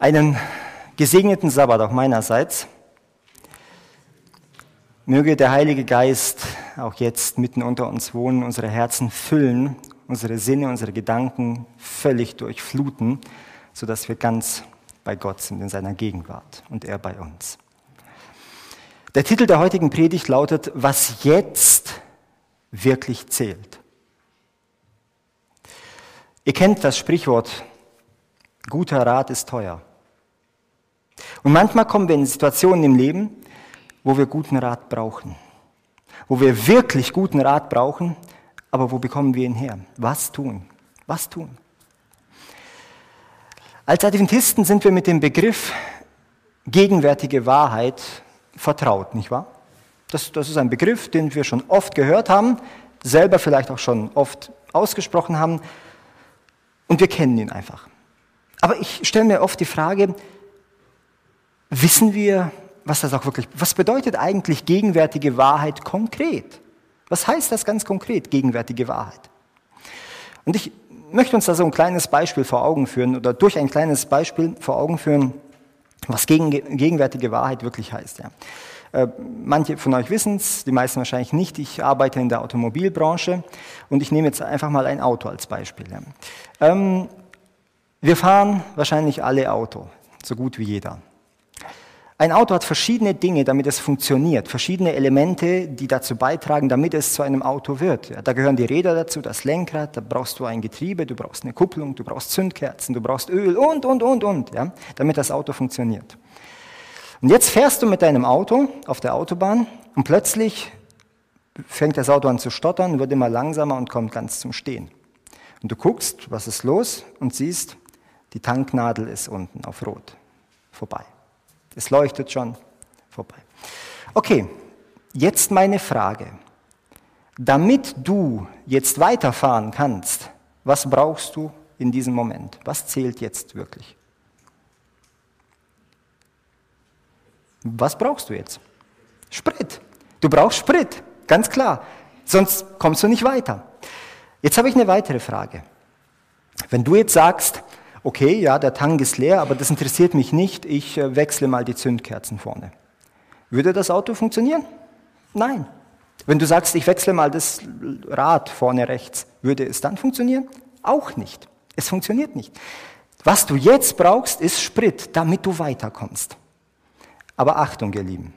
Einen gesegneten Sabbat auch meinerseits. Möge der Heilige Geist auch jetzt mitten unter uns wohnen, unsere Herzen füllen, unsere Sinne, unsere Gedanken völlig durchfluten, sodass wir ganz bei Gott sind in seiner Gegenwart und er bei uns. Der Titel der heutigen Predigt lautet, was jetzt wirklich zählt. Ihr kennt das Sprichwort, guter Rat ist teuer. Und manchmal kommen wir in Situationen im Leben, wo wir guten Rat brauchen. Wo wir wirklich guten Rat brauchen, aber wo bekommen wir ihn her? Was tun? Was tun? Als Adventisten sind wir mit dem Begriff gegenwärtige Wahrheit vertraut, nicht wahr? Das, das ist ein Begriff, den wir schon oft gehört haben, selber vielleicht auch schon oft ausgesprochen haben und wir kennen ihn einfach. Aber ich stelle mir oft die Frage, wissen wir, was das auch wirklich, was bedeutet eigentlich gegenwärtige Wahrheit konkret? Was heißt das ganz konkret, gegenwärtige Wahrheit? Und ich möchte uns da so ein kleines Beispiel vor Augen führen oder durch ein kleines Beispiel vor Augen führen, was gegenwärtige Wahrheit wirklich heißt. Ja. Äh, manche von euch wissen es, die meisten wahrscheinlich nicht. Ich arbeite in der Automobilbranche und ich nehme jetzt einfach mal ein Auto als Beispiel. Ähm, wir fahren wahrscheinlich alle Auto, so gut wie jeder. Ein Auto hat verschiedene Dinge, damit es funktioniert, verschiedene Elemente, die dazu beitragen, damit es zu einem Auto wird. Ja, da gehören die Räder dazu, das Lenkrad, da brauchst du ein Getriebe, du brauchst eine Kupplung, du brauchst Zündkerzen, du brauchst Öl und, und, und, und, ja, damit das Auto funktioniert. Und jetzt fährst du mit deinem Auto auf der Autobahn und plötzlich fängt das Auto an zu stottern, wird immer langsamer und kommt ganz zum Stehen. Und du guckst, was ist los und siehst, die Tanknadel ist unten auf Rot. Vorbei. Es leuchtet schon vorbei. Okay, jetzt meine Frage. Damit du jetzt weiterfahren kannst, was brauchst du in diesem Moment? Was zählt jetzt wirklich? Was brauchst du jetzt? Sprit. Du brauchst Sprit, ganz klar. Sonst kommst du nicht weiter. Jetzt habe ich eine weitere Frage. Wenn du jetzt sagst, okay, ja, der Tank ist leer, aber das interessiert mich nicht, ich äh, wechsle mal die Zündkerzen vorne. Würde das Auto funktionieren? Nein. Wenn du sagst, ich wechsle mal das Rad vorne rechts, würde es dann funktionieren? Auch nicht. Es funktioniert nicht. Was du jetzt brauchst, ist Sprit, damit du weiterkommst. Aber Achtung, ihr Lieben.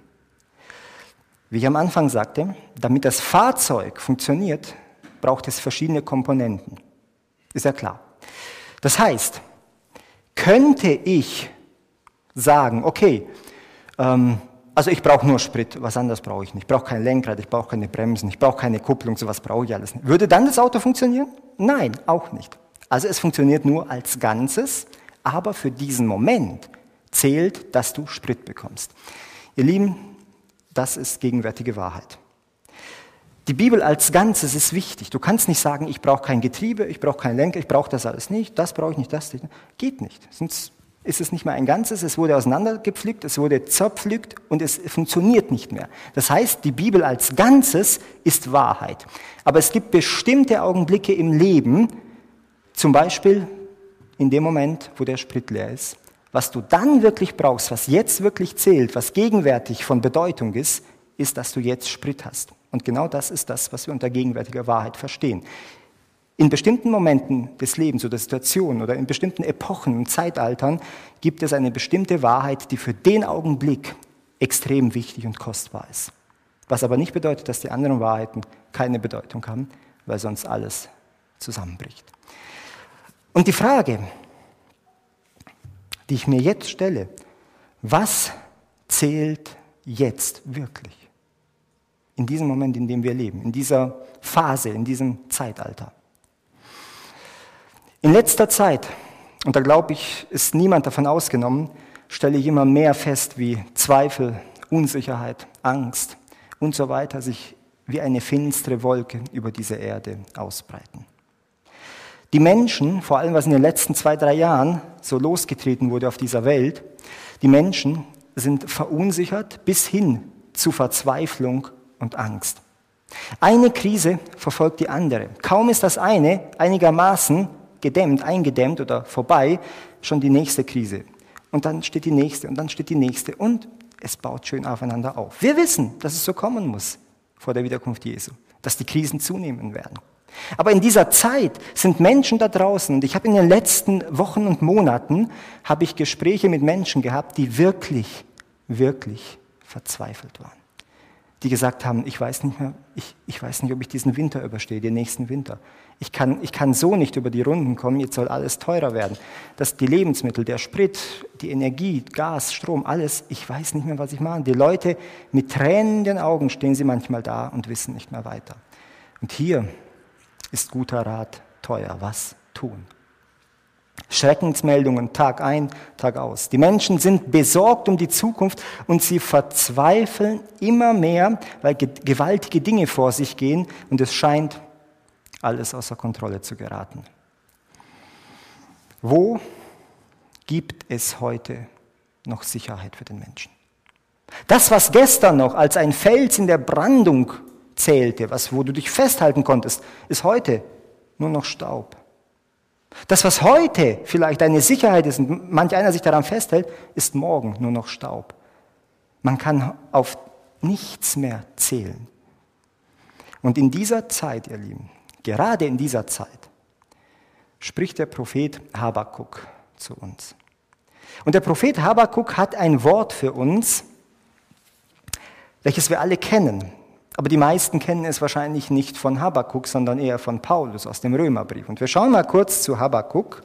Wie ich am Anfang sagte, damit das Fahrzeug funktioniert, braucht es verschiedene Komponenten. Ist ja klar. Das heißt, könnte ich sagen, okay, ähm, also ich brauche nur Sprit, was anderes brauche ich nicht. Ich brauche kein Lenkrad, ich brauche keine Bremsen, ich brauche keine Kupplung, sowas brauche ich alles nicht. Würde dann das Auto funktionieren? Nein, auch nicht. Also es funktioniert nur als Ganzes, aber für diesen Moment zählt, dass du Sprit bekommst. Ihr Lieben, das ist gegenwärtige Wahrheit. Die Bibel als Ganzes ist wichtig. Du kannst nicht sagen, ich brauche kein Getriebe, ich brauche keinen Lenker, ich brauche das alles nicht, das brauche ich nicht, das nicht. Geht nicht. Sonst ist es nicht mehr ein Ganzes, es wurde auseinandergepflückt, es wurde zerpflückt und es funktioniert nicht mehr. Das heißt, die Bibel als Ganzes ist Wahrheit. Aber es gibt bestimmte Augenblicke im Leben, zum Beispiel in dem Moment, wo der Sprit leer ist. Was du dann wirklich brauchst, was jetzt wirklich zählt, was gegenwärtig von Bedeutung ist, ist, dass du jetzt Sprit hast. Und genau das ist das, was wir unter gegenwärtiger Wahrheit verstehen. In bestimmten Momenten des Lebens oder Situationen oder in bestimmten Epochen und Zeitaltern gibt es eine bestimmte Wahrheit, die für den Augenblick extrem wichtig und kostbar ist. Was aber nicht bedeutet, dass die anderen Wahrheiten keine Bedeutung haben, weil sonst alles zusammenbricht. Und die Frage, die ich mir jetzt stelle, was zählt jetzt wirklich? In diesem Moment, in dem wir leben, in dieser Phase, in diesem Zeitalter. In letzter Zeit, und da glaube ich, ist niemand davon ausgenommen, stelle ich immer mehr fest, wie Zweifel, Unsicherheit, Angst und so weiter sich wie eine finstere Wolke über diese Erde ausbreiten. Die Menschen, vor allem was in den letzten zwei, drei Jahren so losgetreten wurde auf dieser Welt, die Menschen sind verunsichert bis hin zu Verzweiflung und Angst. Eine Krise verfolgt die andere. Kaum ist das eine einigermaßen gedämmt, eingedämmt oder vorbei, schon die nächste Krise und dann steht die nächste und dann steht die nächste und es baut schön aufeinander auf. Wir wissen, dass es so kommen muss vor der Wiederkunft Jesu, dass die Krisen zunehmen werden. Aber in dieser Zeit sind Menschen da draußen und ich habe in den letzten Wochen und Monaten habe ich Gespräche mit Menschen gehabt, die wirklich, wirklich verzweifelt waren die gesagt haben, ich weiß nicht mehr, ich, ich weiß nicht, ob ich diesen Winter überstehe, den nächsten Winter. Ich kann, ich kann so nicht über die Runden kommen, jetzt soll alles teurer werden. Das, die Lebensmittel, der Sprit, die Energie, Gas, Strom, alles, ich weiß nicht mehr, was ich mache. Die Leute mit Tränen in den Augen stehen sie manchmal da und wissen nicht mehr weiter. Und hier ist guter Rat teuer. Was tun? Schreckensmeldungen Tag ein, Tag aus. Die Menschen sind besorgt um die Zukunft und sie verzweifeln immer mehr, weil gewaltige Dinge vor sich gehen und es scheint alles außer Kontrolle zu geraten. Wo gibt es heute noch Sicherheit für den Menschen? Das, was gestern noch als ein Fels in der Brandung zählte, was, wo du dich festhalten konntest, ist heute nur noch Staub. Das, was heute vielleicht eine Sicherheit ist und manch einer sich daran festhält, ist morgen nur noch Staub. Man kann auf nichts mehr zählen. Und in dieser Zeit, ihr Lieben, gerade in dieser Zeit, spricht der Prophet Habakuk zu uns. Und der Prophet Habakuk hat ein Wort für uns, welches wir alle kennen. Aber die meisten kennen es wahrscheinlich nicht von Habakkuk, sondern eher von Paulus aus dem Römerbrief. Und wir schauen mal kurz zu Habakkuk.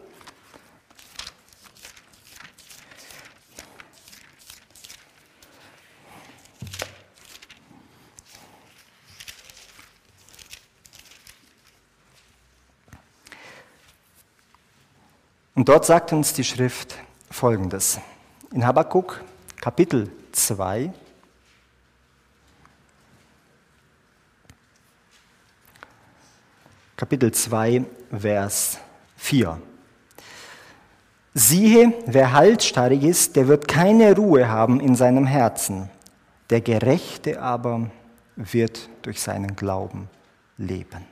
Und dort sagt uns die Schrift Folgendes. In Habakkuk Kapitel 2, Kapitel 2, Vers 4. Siehe, wer halsstarrig ist, der wird keine Ruhe haben in seinem Herzen. Der Gerechte aber wird durch seinen Glauben leben.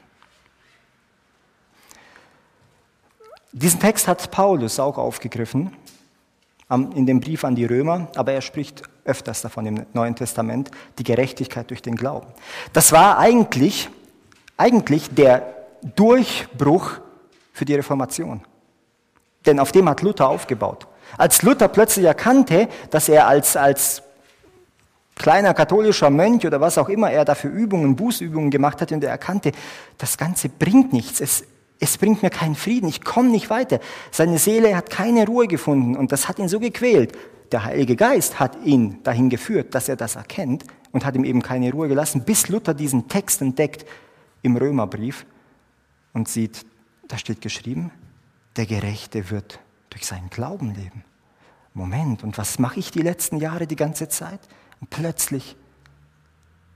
Diesen Text hat Paulus auch aufgegriffen in dem Brief an die Römer, aber er spricht öfters davon im Neuen Testament, die Gerechtigkeit durch den Glauben. Das war eigentlich, eigentlich der Durchbruch für die Reformation. Denn auf dem hat Luther aufgebaut. Als Luther plötzlich erkannte, dass er als, als kleiner katholischer Mönch oder was auch immer er dafür Übungen, Bußübungen gemacht hat und er erkannte, das Ganze bringt nichts, es, es bringt mir keinen Frieden, ich komme nicht weiter. Seine Seele hat keine Ruhe gefunden und das hat ihn so gequält. Der Heilige Geist hat ihn dahin geführt, dass er das erkennt und hat ihm eben keine Ruhe gelassen, bis Luther diesen Text entdeckt im Römerbrief und sieht, da steht geschrieben, der Gerechte wird durch seinen Glauben leben. Moment, und was mache ich die letzten Jahre die ganze Zeit? Und plötzlich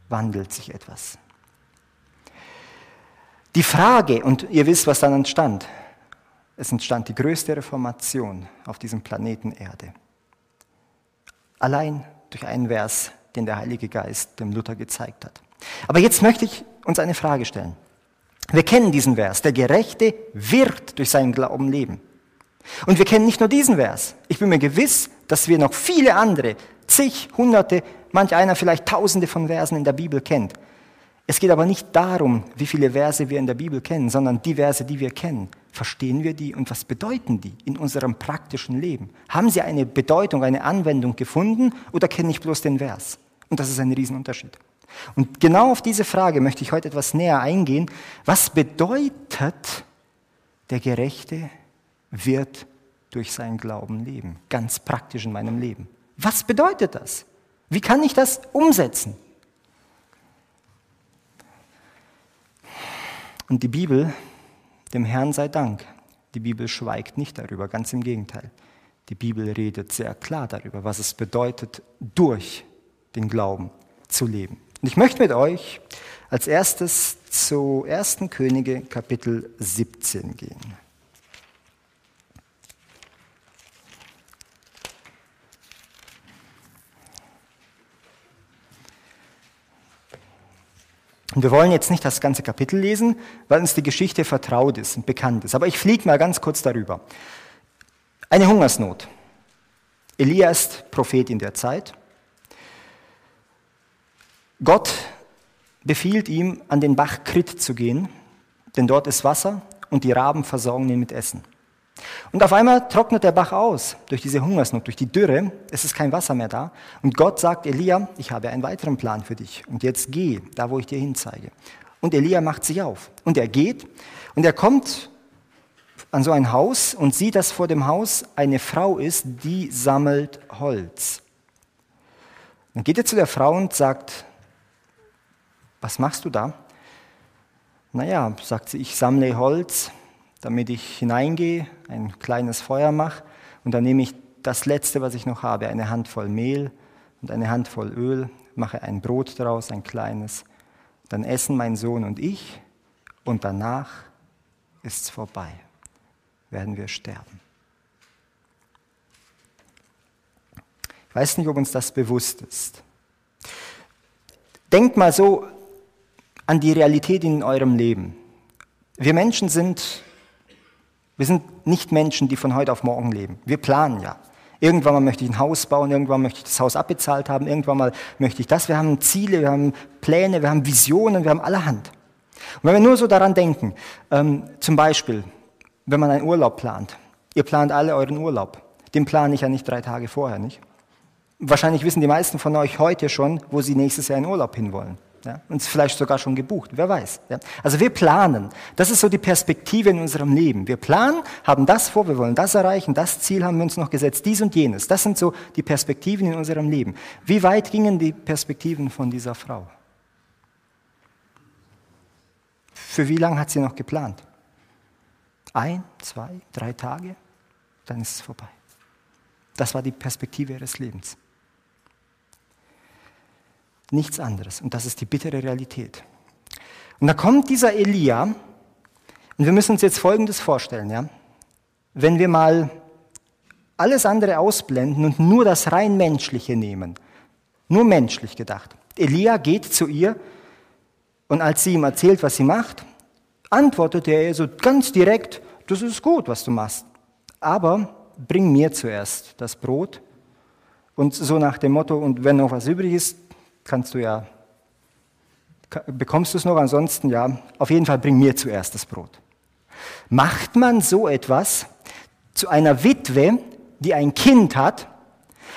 wandelt sich etwas. Die Frage, und ihr wisst, was dann entstand, es entstand die größte Reformation auf diesem Planeten Erde. Allein durch einen Vers, den der Heilige Geist dem Luther gezeigt hat. Aber jetzt möchte ich uns eine Frage stellen. Wir kennen diesen Vers. Der Gerechte wird durch seinen Glauben leben. Und wir kennen nicht nur diesen Vers. Ich bin mir gewiss, dass wir noch viele andere, zig, hunderte, manch einer vielleicht tausende von Versen in der Bibel kennt. Es geht aber nicht darum, wie viele Verse wir in der Bibel kennen, sondern die Verse, die wir kennen. Verstehen wir die und was bedeuten die in unserem praktischen Leben? Haben sie eine Bedeutung, eine Anwendung gefunden oder kenne ich bloß den Vers? Und das ist ein Riesenunterschied. Und genau auf diese Frage möchte ich heute etwas näher eingehen. Was bedeutet, der Gerechte wird durch seinen Glauben leben? Ganz praktisch in meinem Leben. Was bedeutet das? Wie kann ich das umsetzen? Und die Bibel, dem Herrn sei Dank, die Bibel schweigt nicht darüber, ganz im Gegenteil. Die Bibel redet sehr klar darüber, was es bedeutet, durch den Glauben zu leben. Und ich möchte mit euch als erstes zu 1. Könige Kapitel 17 gehen. Und wir wollen jetzt nicht das ganze Kapitel lesen, weil uns die Geschichte vertraut ist und bekannt ist. Aber ich fliege mal ganz kurz darüber. Eine Hungersnot. Elia ist Prophet in der Zeit. Gott befiehlt ihm, an den Bach Krit zu gehen, denn dort ist Wasser und die Raben versorgen ihn mit Essen. Und auf einmal trocknet der Bach aus durch diese Hungersnot, durch die Dürre. Es ist kein Wasser mehr da. Und Gott sagt Elia, ich habe einen weiteren Plan für dich. Und jetzt geh, da wo ich dir hinzeige. Und Elia macht sich auf. Und er geht und er kommt an so ein Haus und sieht, dass vor dem Haus eine Frau ist, die sammelt Holz. Dann geht er zu der Frau und sagt, was machst du da? Naja, sagt sie, ich sammle Holz, damit ich hineingehe, ein kleines Feuer mache und dann nehme ich das Letzte, was ich noch habe, eine Handvoll Mehl und eine Handvoll Öl, mache ein Brot daraus, ein kleines. Dann essen mein Sohn und ich und danach ist es vorbei, werden wir sterben. Ich weiß nicht, ob uns das bewusst ist. Denkt mal so an die Realität in eurem Leben. Wir Menschen sind, wir sind nicht Menschen, die von heute auf morgen leben. Wir planen ja. Irgendwann mal möchte ich ein Haus bauen, irgendwann möchte ich das Haus abbezahlt haben, irgendwann mal möchte ich das. Wir haben Ziele, wir haben Pläne, wir haben Visionen, wir haben allerhand. Und wenn wir nur so daran denken, ähm, zum Beispiel, wenn man einen Urlaub plant, ihr plant alle euren Urlaub, den plane ich ja nicht drei Tage vorher, nicht? Wahrscheinlich wissen die meisten von euch heute schon, wo sie nächstes Jahr in Urlaub hinwollen. Ja, uns vielleicht sogar schon gebucht, wer weiß. Ja. Also wir planen. Das ist so die Perspektive in unserem Leben. Wir planen, haben das vor, wir wollen das erreichen, das Ziel haben wir uns noch gesetzt, dies und jenes. Das sind so die Perspektiven in unserem Leben. Wie weit gingen die Perspektiven von dieser Frau? Für wie lange hat sie noch geplant? Ein, zwei, drei Tage? Dann ist es vorbei. Das war die Perspektive ihres Lebens. Nichts anderes. Und das ist die bittere Realität. Und da kommt dieser Elia, und wir müssen uns jetzt Folgendes vorstellen, ja. Wenn wir mal alles andere ausblenden und nur das rein Menschliche nehmen, nur menschlich gedacht. Elia geht zu ihr und als sie ihm erzählt, was sie macht, antwortet er ihr so ganz direkt, das ist gut, was du machst, aber bring mir zuerst das Brot und so nach dem Motto, und wenn noch was übrig ist, kannst du ja, bekommst du es noch, ansonsten ja, auf jeden Fall bring mir zuerst das Brot. Macht man so etwas zu einer Witwe, die ein Kind hat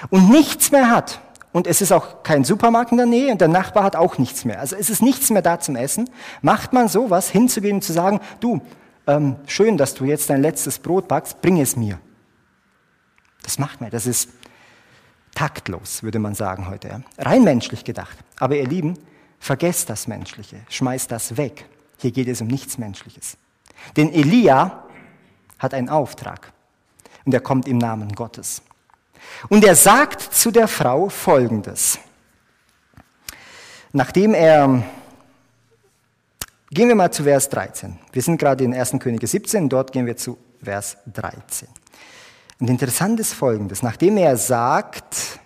und nichts mehr hat, und es ist auch kein Supermarkt in der Nähe und der Nachbar hat auch nichts mehr. Also es ist nichts mehr da zum Essen. Macht man sowas, hinzugehen und zu sagen, du, ähm, schön, dass du jetzt dein letztes Brot backst, bring es mir. Das macht man. Das ist taktlos, würde man sagen heute. Ja? Rein menschlich gedacht. Aber ihr Lieben, vergesst das Menschliche, schmeißt das weg. Hier geht es um nichts Menschliches. Denn Elia hat einen Auftrag und er kommt im Namen Gottes. Und er sagt zu der Frau Folgendes. Nachdem er, gehen wir mal zu Vers 13. Wir sind gerade in 1. Könige 17, dort gehen wir zu Vers 13. Und interessant ist Folgendes. Nachdem er sagt,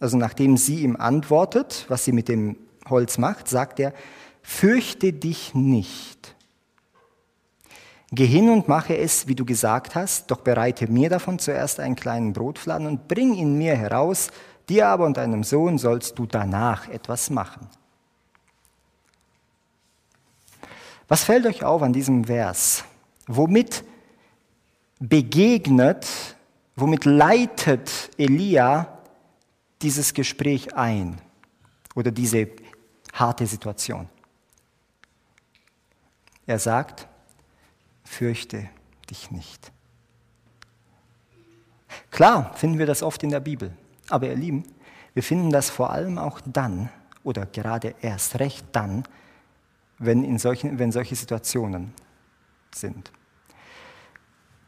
also nachdem sie ihm antwortet, was sie mit dem Holz macht, sagt er, fürchte dich nicht. Geh hin und mache es, wie du gesagt hast, doch bereite mir davon zuerst einen kleinen Brotfladen und bring ihn mir heraus, dir aber und deinem Sohn sollst du danach etwas machen. Was fällt euch auf an diesem Vers? Womit begegnet Womit leitet Elia dieses Gespräch ein oder diese harte Situation? Er sagt, fürchte dich nicht. Klar finden wir das oft in der Bibel, aber ihr Lieben, wir finden das vor allem auch dann oder gerade erst recht dann, wenn, in solchen, wenn solche Situationen sind.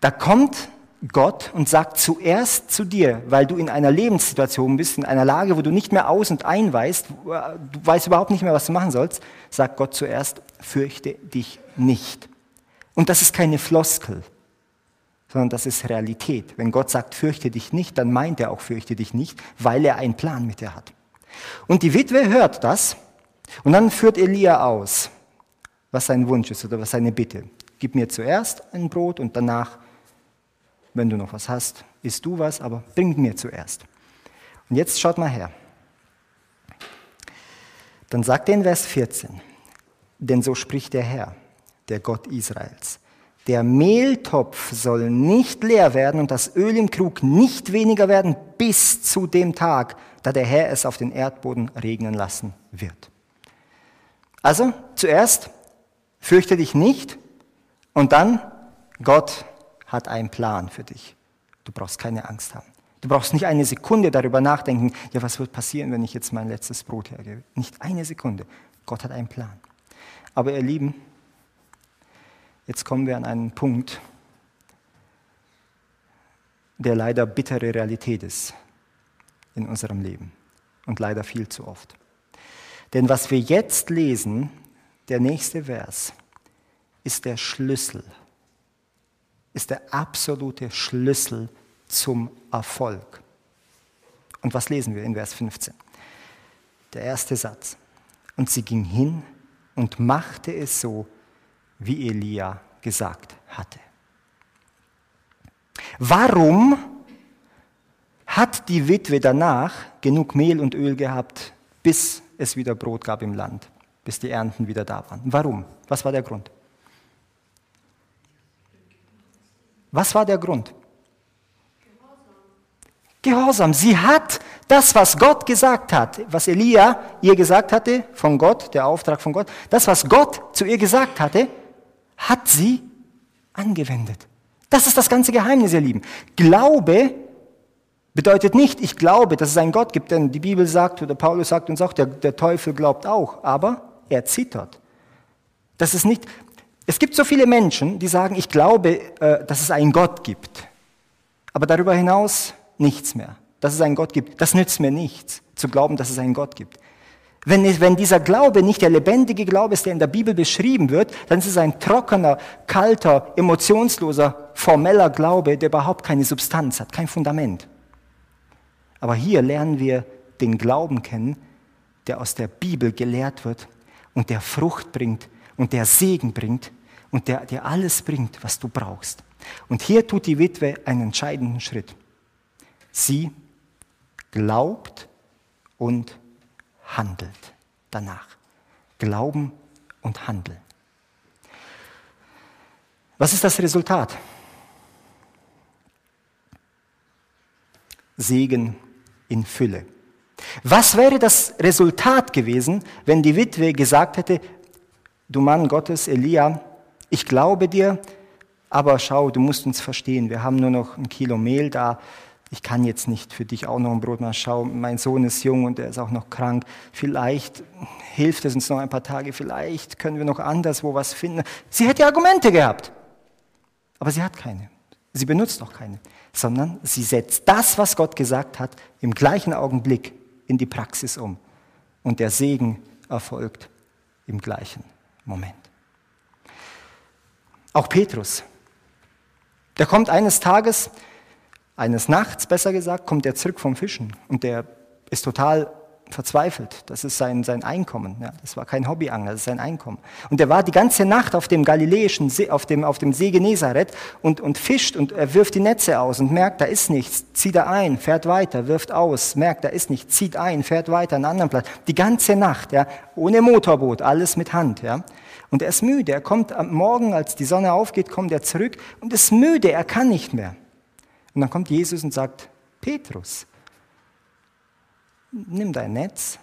Da kommt Gott und sagt zuerst zu dir, weil du in einer Lebenssituation bist, in einer Lage, wo du nicht mehr aus und ein weißt, du weißt überhaupt nicht mehr, was du machen sollst, sagt Gott zuerst, fürchte dich nicht. Und das ist keine Floskel, sondern das ist Realität. Wenn Gott sagt, fürchte dich nicht, dann meint er auch, fürchte dich nicht, weil er einen Plan mit dir hat. Und die Witwe hört das und dann führt Elia aus, was sein Wunsch ist oder was seine Bitte. Gib mir zuerst ein Brot und danach wenn du noch was hast, isst du was, aber bring mir zuerst. Und jetzt schaut mal her. Dann sagt er in Vers 14, denn so spricht der Herr, der Gott Israels. Der Mehltopf soll nicht leer werden und das Öl im Krug nicht weniger werden bis zu dem Tag, da der Herr es auf den Erdboden regnen lassen wird. Also zuerst fürchte dich nicht und dann Gott hat einen Plan für dich. Du brauchst keine Angst haben. Du brauchst nicht eine Sekunde darüber nachdenken, ja, was wird passieren, wenn ich jetzt mein letztes Brot hergebe. Nicht eine Sekunde. Gott hat einen Plan. Aber ihr Lieben, Jetzt kommen wir an einen Punkt, der leider bittere Realität ist in unserem Leben und leider viel zu oft. Denn was wir jetzt lesen, der nächste Vers, ist der Schlüssel, ist der absolute Schlüssel zum Erfolg. Und was lesen wir in Vers 15? Der erste Satz. Und sie ging hin und machte es so, wie Elia gesagt hatte. Warum hat die Witwe danach genug Mehl und Öl gehabt, bis es wieder Brot gab im Land, bis die Ernten wieder da waren? Warum? Was war der Grund? Was war der Grund? Gehorsam. Sie hat das, was Gott gesagt hat, was Elia ihr gesagt hatte, von Gott, der Auftrag von Gott, das, was Gott zu ihr gesagt hatte, hat sie angewendet. Das ist das ganze Geheimnis, ihr Lieben. Glaube bedeutet nicht, ich glaube, dass es einen Gott gibt, denn die Bibel sagt, oder Paulus sagt uns auch, der, der Teufel glaubt auch, aber er zittert. Das ist nicht, es gibt so viele Menschen, die sagen, ich glaube, äh, dass es einen Gott gibt, aber darüber hinaus nichts mehr. Dass es einen Gott gibt, das nützt mir nichts, zu glauben, dass es einen Gott gibt. Wenn, wenn dieser Glaube nicht der lebendige Glaube ist, der in der Bibel beschrieben wird, dann ist es ein trockener, kalter, emotionsloser, formeller Glaube, der überhaupt keine Substanz hat, kein Fundament. Aber hier lernen wir den Glauben kennen, der aus der Bibel gelehrt wird und der Frucht bringt und der Segen bringt und der dir alles bringt, was du brauchst. Und hier tut die Witwe einen entscheidenden Schritt. Sie glaubt und handelt danach. Glauben und Handeln. Was ist das Resultat? Segen in Fülle. Was wäre das Resultat gewesen, wenn die Witwe gesagt hätte, du Mann Gottes, Elia, ich glaube dir, aber schau, du musst uns verstehen, wir haben nur noch ein Kilo Mehl da, ich kann jetzt nicht für dich auch noch ein Brot machen. Schau, mein Sohn ist jung und er ist auch noch krank. Vielleicht hilft es uns noch ein paar Tage, vielleicht können wir noch anderswo was finden. Sie hätte Argumente gehabt, aber sie hat keine. Sie benutzt auch keine, sondern sie setzt das, was Gott gesagt hat, im gleichen Augenblick in die Praxis um. Und der Segen erfolgt im gleichen Moment. Auch Petrus, der kommt eines Tages, eines Nachts, besser gesagt, kommt er zurück vom Fischen und der ist total verzweifelt. Das ist sein, sein Einkommen. Ja, das war kein Hobbyangler, das ist sein Einkommen. Und er war die ganze Nacht auf dem galiläischen See, auf dem, auf dem See Genezareth und, und fischt und er wirft die Netze aus und merkt, da ist nichts, zieht er ein, fährt weiter, wirft aus, merkt, da ist nichts, zieht ein, fährt weiter an einen anderen Platz. Die ganze Nacht, ja, ohne Motorboot, alles mit Hand. Ja. Und er ist müde. Er kommt am Morgen, als die Sonne aufgeht, kommt er zurück und ist müde. Er kann nicht mehr. Und dann kommt Jesus und sagt, Petrus, nimm dein Netz.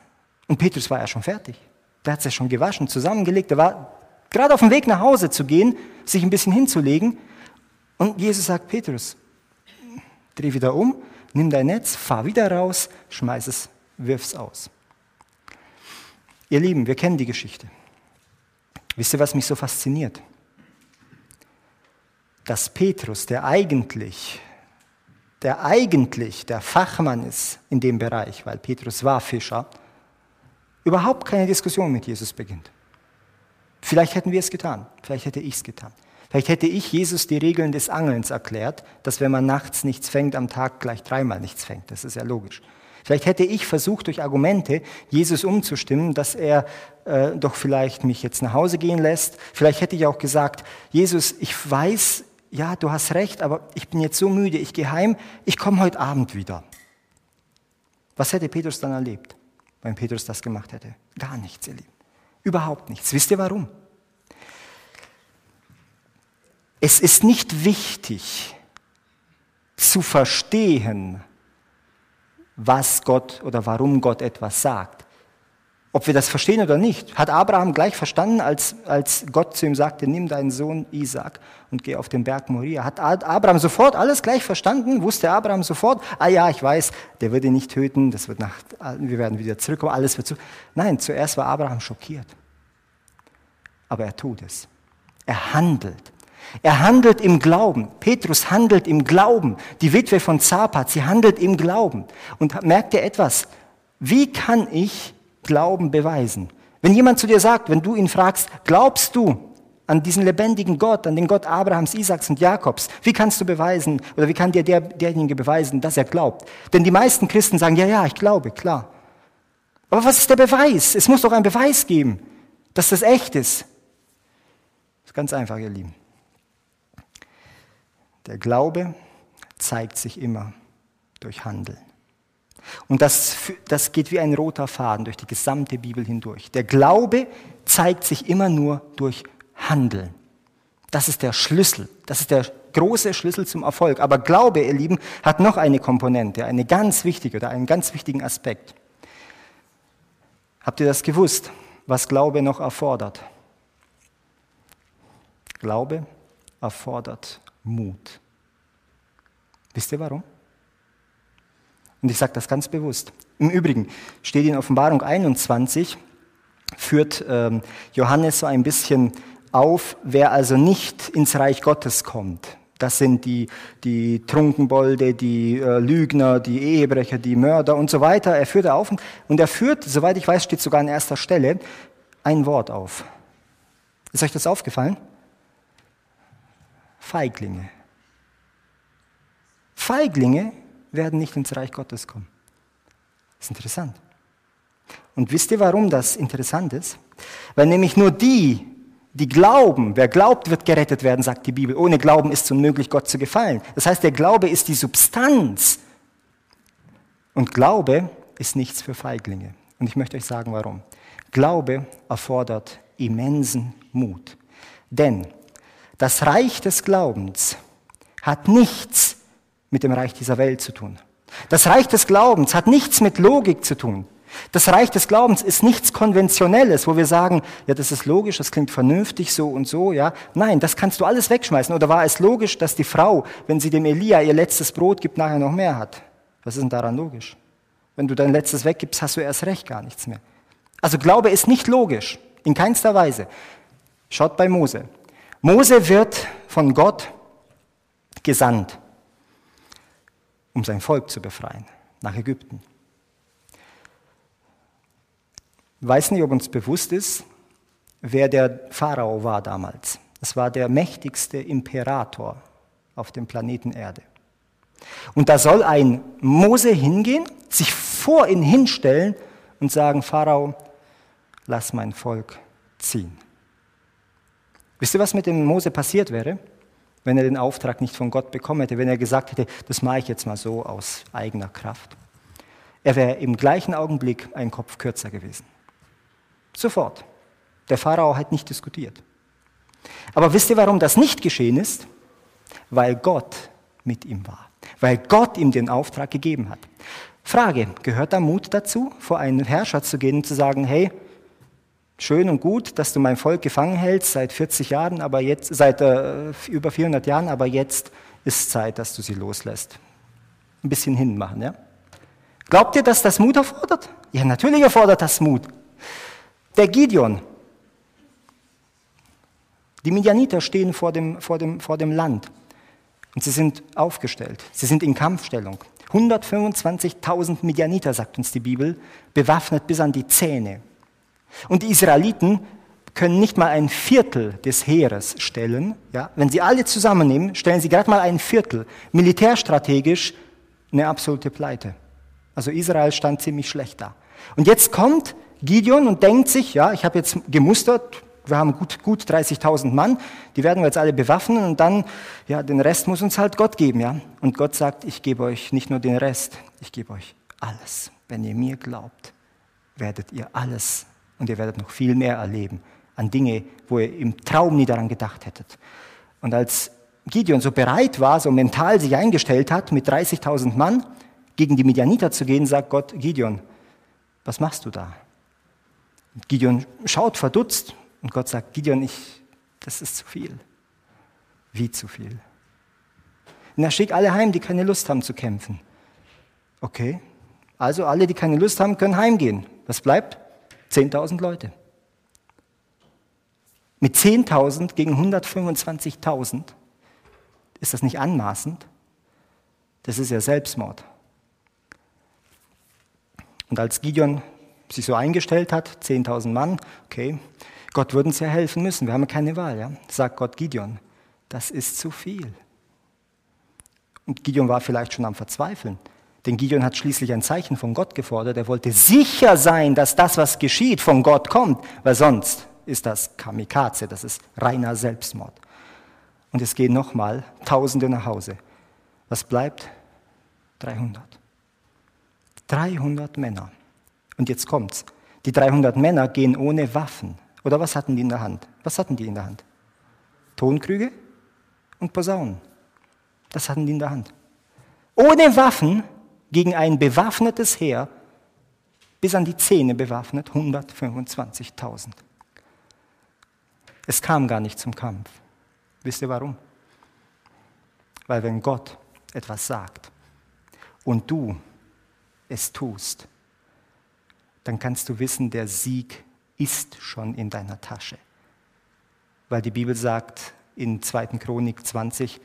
Und Petrus war ja schon fertig. Der hat es ja schon gewaschen, zusammengelegt. Er war gerade auf dem Weg nach Hause zu gehen, sich ein bisschen hinzulegen. Und Jesus sagt, Petrus, dreh wieder um, nimm dein Netz, fahr wieder raus, schmeiß es, wirf es aus. Ihr Lieben, wir kennen die Geschichte. Wisst ihr, was mich so fasziniert? Dass Petrus, der eigentlich der eigentlich der Fachmann ist in dem Bereich, weil Petrus war Fischer, überhaupt keine Diskussion mit Jesus beginnt. Vielleicht hätten wir es getan, vielleicht hätte ich es getan. Vielleicht hätte ich Jesus die Regeln des Angelns erklärt, dass wenn man nachts nichts fängt, am Tag gleich dreimal nichts fängt. Das ist ja logisch. Vielleicht hätte ich versucht, durch Argumente Jesus umzustimmen, dass er äh, doch vielleicht mich jetzt nach Hause gehen lässt. Vielleicht hätte ich auch gesagt, Jesus, ich weiß, ja, du hast recht, aber ich bin jetzt so müde, ich gehe heim, ich komme heute Abend wieder. Was hätte Petrus dann erlebt, wenn Petrus das gemacht hätte? Gar nichts, ihr Lieben. Überhaupt nichts. Wisst ihr warum? Es ist nicht wichtig zu verstehen, was Gott oder warum Gott etwas sagt. Ob wir das verstehen oder nicht, hat Abraham gleich verstanden, als, als Gott zu ihm sagte, nimm deinen Sohn Isaac und geh auf den Berg Moria. Hat Abraham sofort alles gleich verstanden? Wusste Abraham sofort, ah ja, ich weiß, der wird ihn nicht töten, das wird nach, wir werden wieder zurückkommen, alles wird zu. Nein, zuerst war Abraham schockiert. Aber er tut es. Er handelt. Er handelt im Glauben. Petrus handelt im Glauben. Die Witwe von Zapat, sie handelt im Glauben. Und merkt ihr etwas? Wie kann ich Glauben beweisen. Wenn jemand zu dir sagt, wenn du ihn fragst, glaubst du an diesen lebendigen Gott, an den Gott Abrahams, Isaaks und Jakobs, wie kannst du beweisen oder wie kann dir der, derjenige beweisen, dass er glaubt? Denn die meisten Christen sagen, ja, ja, ich glaube, klar. Aber was ist der Beweis? Es muss doch einen Beweis geben, dass das echt ist. Das ist ganz einfach, ihr Lieben. Der Glaube zeigt sich immer durch Handeln. Und das, das geht wie ein roter Faden durch die gesamte Bibel hindurch. Der Glaube zeigt sich immer nur durch Handeln. Das ist der Schlüssel. Das ist der große Schlüssel zum Erfolg. Aber Glaube, ihr Lieben, hat noch eine Komponente, eine ganz wichtige oder einen ganz wichtigen Aspekt. Habt ihr das gewusst, was Glaube noch erfordert? Glaube erfordert Mut. Wisst ihr warum? Und ich sage das ganz bewusst. Im Übrigen steht in Offenbarung 21, führt ähm, Johannes so ein bisschen auf, wer also nicht ins Reich Gottes kommt. Das sind die, die Trunkenbolde, die äh, Lügner, die Ehebrecher, die Mörder und so weiter. Er führt auf und er führt, soweit ich weiß, steht sogar an erster Stelle, ein Wort auf. Ist euch das aufgefallen? Feiglinge. Feiglinge werden nicht ins Reich Gottes kommen. Das ist interessant. Und wisst ihr, warum das interessant ist? Weil nämlich nur die, die glauben, wer glaubt, wird gerettet werden, sagt die Bibel. Ohne Glauben ist es unmöglich, Gott zu gefallen. Das heißt, der Glaube ist die Substanz. Und Glaube ist nichts für Feiglinge. Und ich möchte euch sagen, warum. Glaube erfordert immensen Mut. Denn das Reich des Glaubens hat nichts mit dem Reich dieser Welt zu tun. Das Reich des Glaubens hat nichts mit Logik zu tun. Das Reich des Glaubens ist nichts Konventionelles, wo wir sagen, ja, das ist logisch, das klingt vernünftig so und so, ja. Nein, das kannst du alles wegschmeißen. Oder war es logisch, dass die Frau, wenn sie dem Elia ihr letztes Brot gibt, nachher noch mehr hat? Was ist denn daran logisch? Wenn du dein letztes weggibst, hast du erst recht gar nichts mehr. Also Glaube ist nicht logisch, in keinster Weise. Schaut bei Mose. Mose wird von Gott gesandt um sein Volk zu befreien, nach Ägypten. Ich weiß nicht, ob uns bewusst ist, wer der Pharao war damals. Es war der mächtigste Imperator auf dem Planeten Erde. Und da soll ein Mose hingehen, sich vor ihn hinstellen und sagen, Pharao, lass mein Volk ziehen. Wisst ihr, was mit dem Mose passiert wäre? wenn er den Auftrag nicht von Gott bekommen hätte, wenn er gesagt hätte, das mache ich jetzt mal so aus eigener Kraft. Er wäre im gleichen Augenblick ein Kopf kürzer gewesen. Sofort. Der Pharao hat nicht diskutiert. Aber wisst ihr, warum das nicht geschehen ist? Weil Gott mit ihm war. Weil Gott ihm den Auftrag gegeben hat. Frage, gehört da Mut dazu, vor einen Herrscher zu gehen und zu sagen, hey, schön und gut, dass du mein Volk gefangen hältst seit 40 Jahren, aber jetzt, seit äh, über 400 Jahren, aber jetzt ist Zeit, dass du sie loslässt. Ein bisschen hinmachen, ja? Glaubt ihr, dass das Mut erfordert? Ja, natürlich erfordert das Mut. Der Gideon. Die Midianiter stehen vor dem, vor, dem, vor dem Land und sie sind aufgestellt. Sie sind in Kampfstellung. 125.000 Midianiter, sagt uns die Bibel, bewaffnet bis an die Zähne. Und die Israeliten können nicht mal ein Viertel des Heeres stellen. Ja? Wenn sie alle zusammennehmen, stellen sie gerade mal ein Viertel. Militärstrategisch eine absolute Pleite. Also Israel stand ziemlich schlecht da. Und jetzt kommt Gideon und denkt sich, ja, ich habe jetzt gemustert, wir haben gut, gut 30.000 Mann, die werden wir jetzt alle bewaffnen und dann, ja, den Rest muss uns halt Gott geben, ja. Und Gott sagt, ich gebe euch nicht nur den Rest, ich gebe euch alles. Wenn ihr mir glaubt, werdet ihr alles und ihr werdet noch viel mehr erleben an Dinge, wo ihr im Traum nie daran gedacht hättet. Und als Gideon so bereit war, so mental sich eingestellt hat, mit 30.000 Mann gegen die Midianiter zu gehen, sagt Gott, Gideon, was machst du da? Und Gideon schaut verdutzt und Gott sagt, Gideon, ich, das ist zu viel. Wie zu viel? Und er schickt alle heim, die keine Lust haben zu kämpfen. Okay, also alle, die keine Lust haben, können heimgehen. Was bleibt? 10.000 Leute. Mit 10.000 gegen 125.000 ist das nicht anmaßend? Das ist ja Selbstmord. Und als Gideon sich so eingestellt hat, 10.000 Mann, okay, Gott würde uns ja helfen müssen, wir haben keine Wahl, ja? sagt Gott Gideon, das ist zu viel. Und Gideon war vielleicht schon am Verzweifeln. Denn Gideon hat schließlich ein Zeichen von Gott gefordert. Er wollte sicher sein, dass das, was geschieht, von Gott kommt, weil sonst ist das Kamikaze, das ist reiner Selbstmord. Und es gehen nochmal Tausende nach Hause. Was bleibt? 300. 300 Männer. Und jetzt kommt's. Die 300 Männer gehen ohne Waffen. Oder was hatten die in der Hand? Was hatten die in der Hand? Tonkrüge und Posaunen. Das hatten die in der Hand. Ohne Waffen gegen ein bewaffnetes Heer, bis an die Zähne bewaffnet, 125.000. Es kam gar nicht zum Kampf. Wisst ihr warum? Weil wenn Gott etwas sagt und du es tust, dann kannst du wissen, der Sieg ist schon in deiner Tasche. Weil die Bibel sagt in 2. Chronik 20,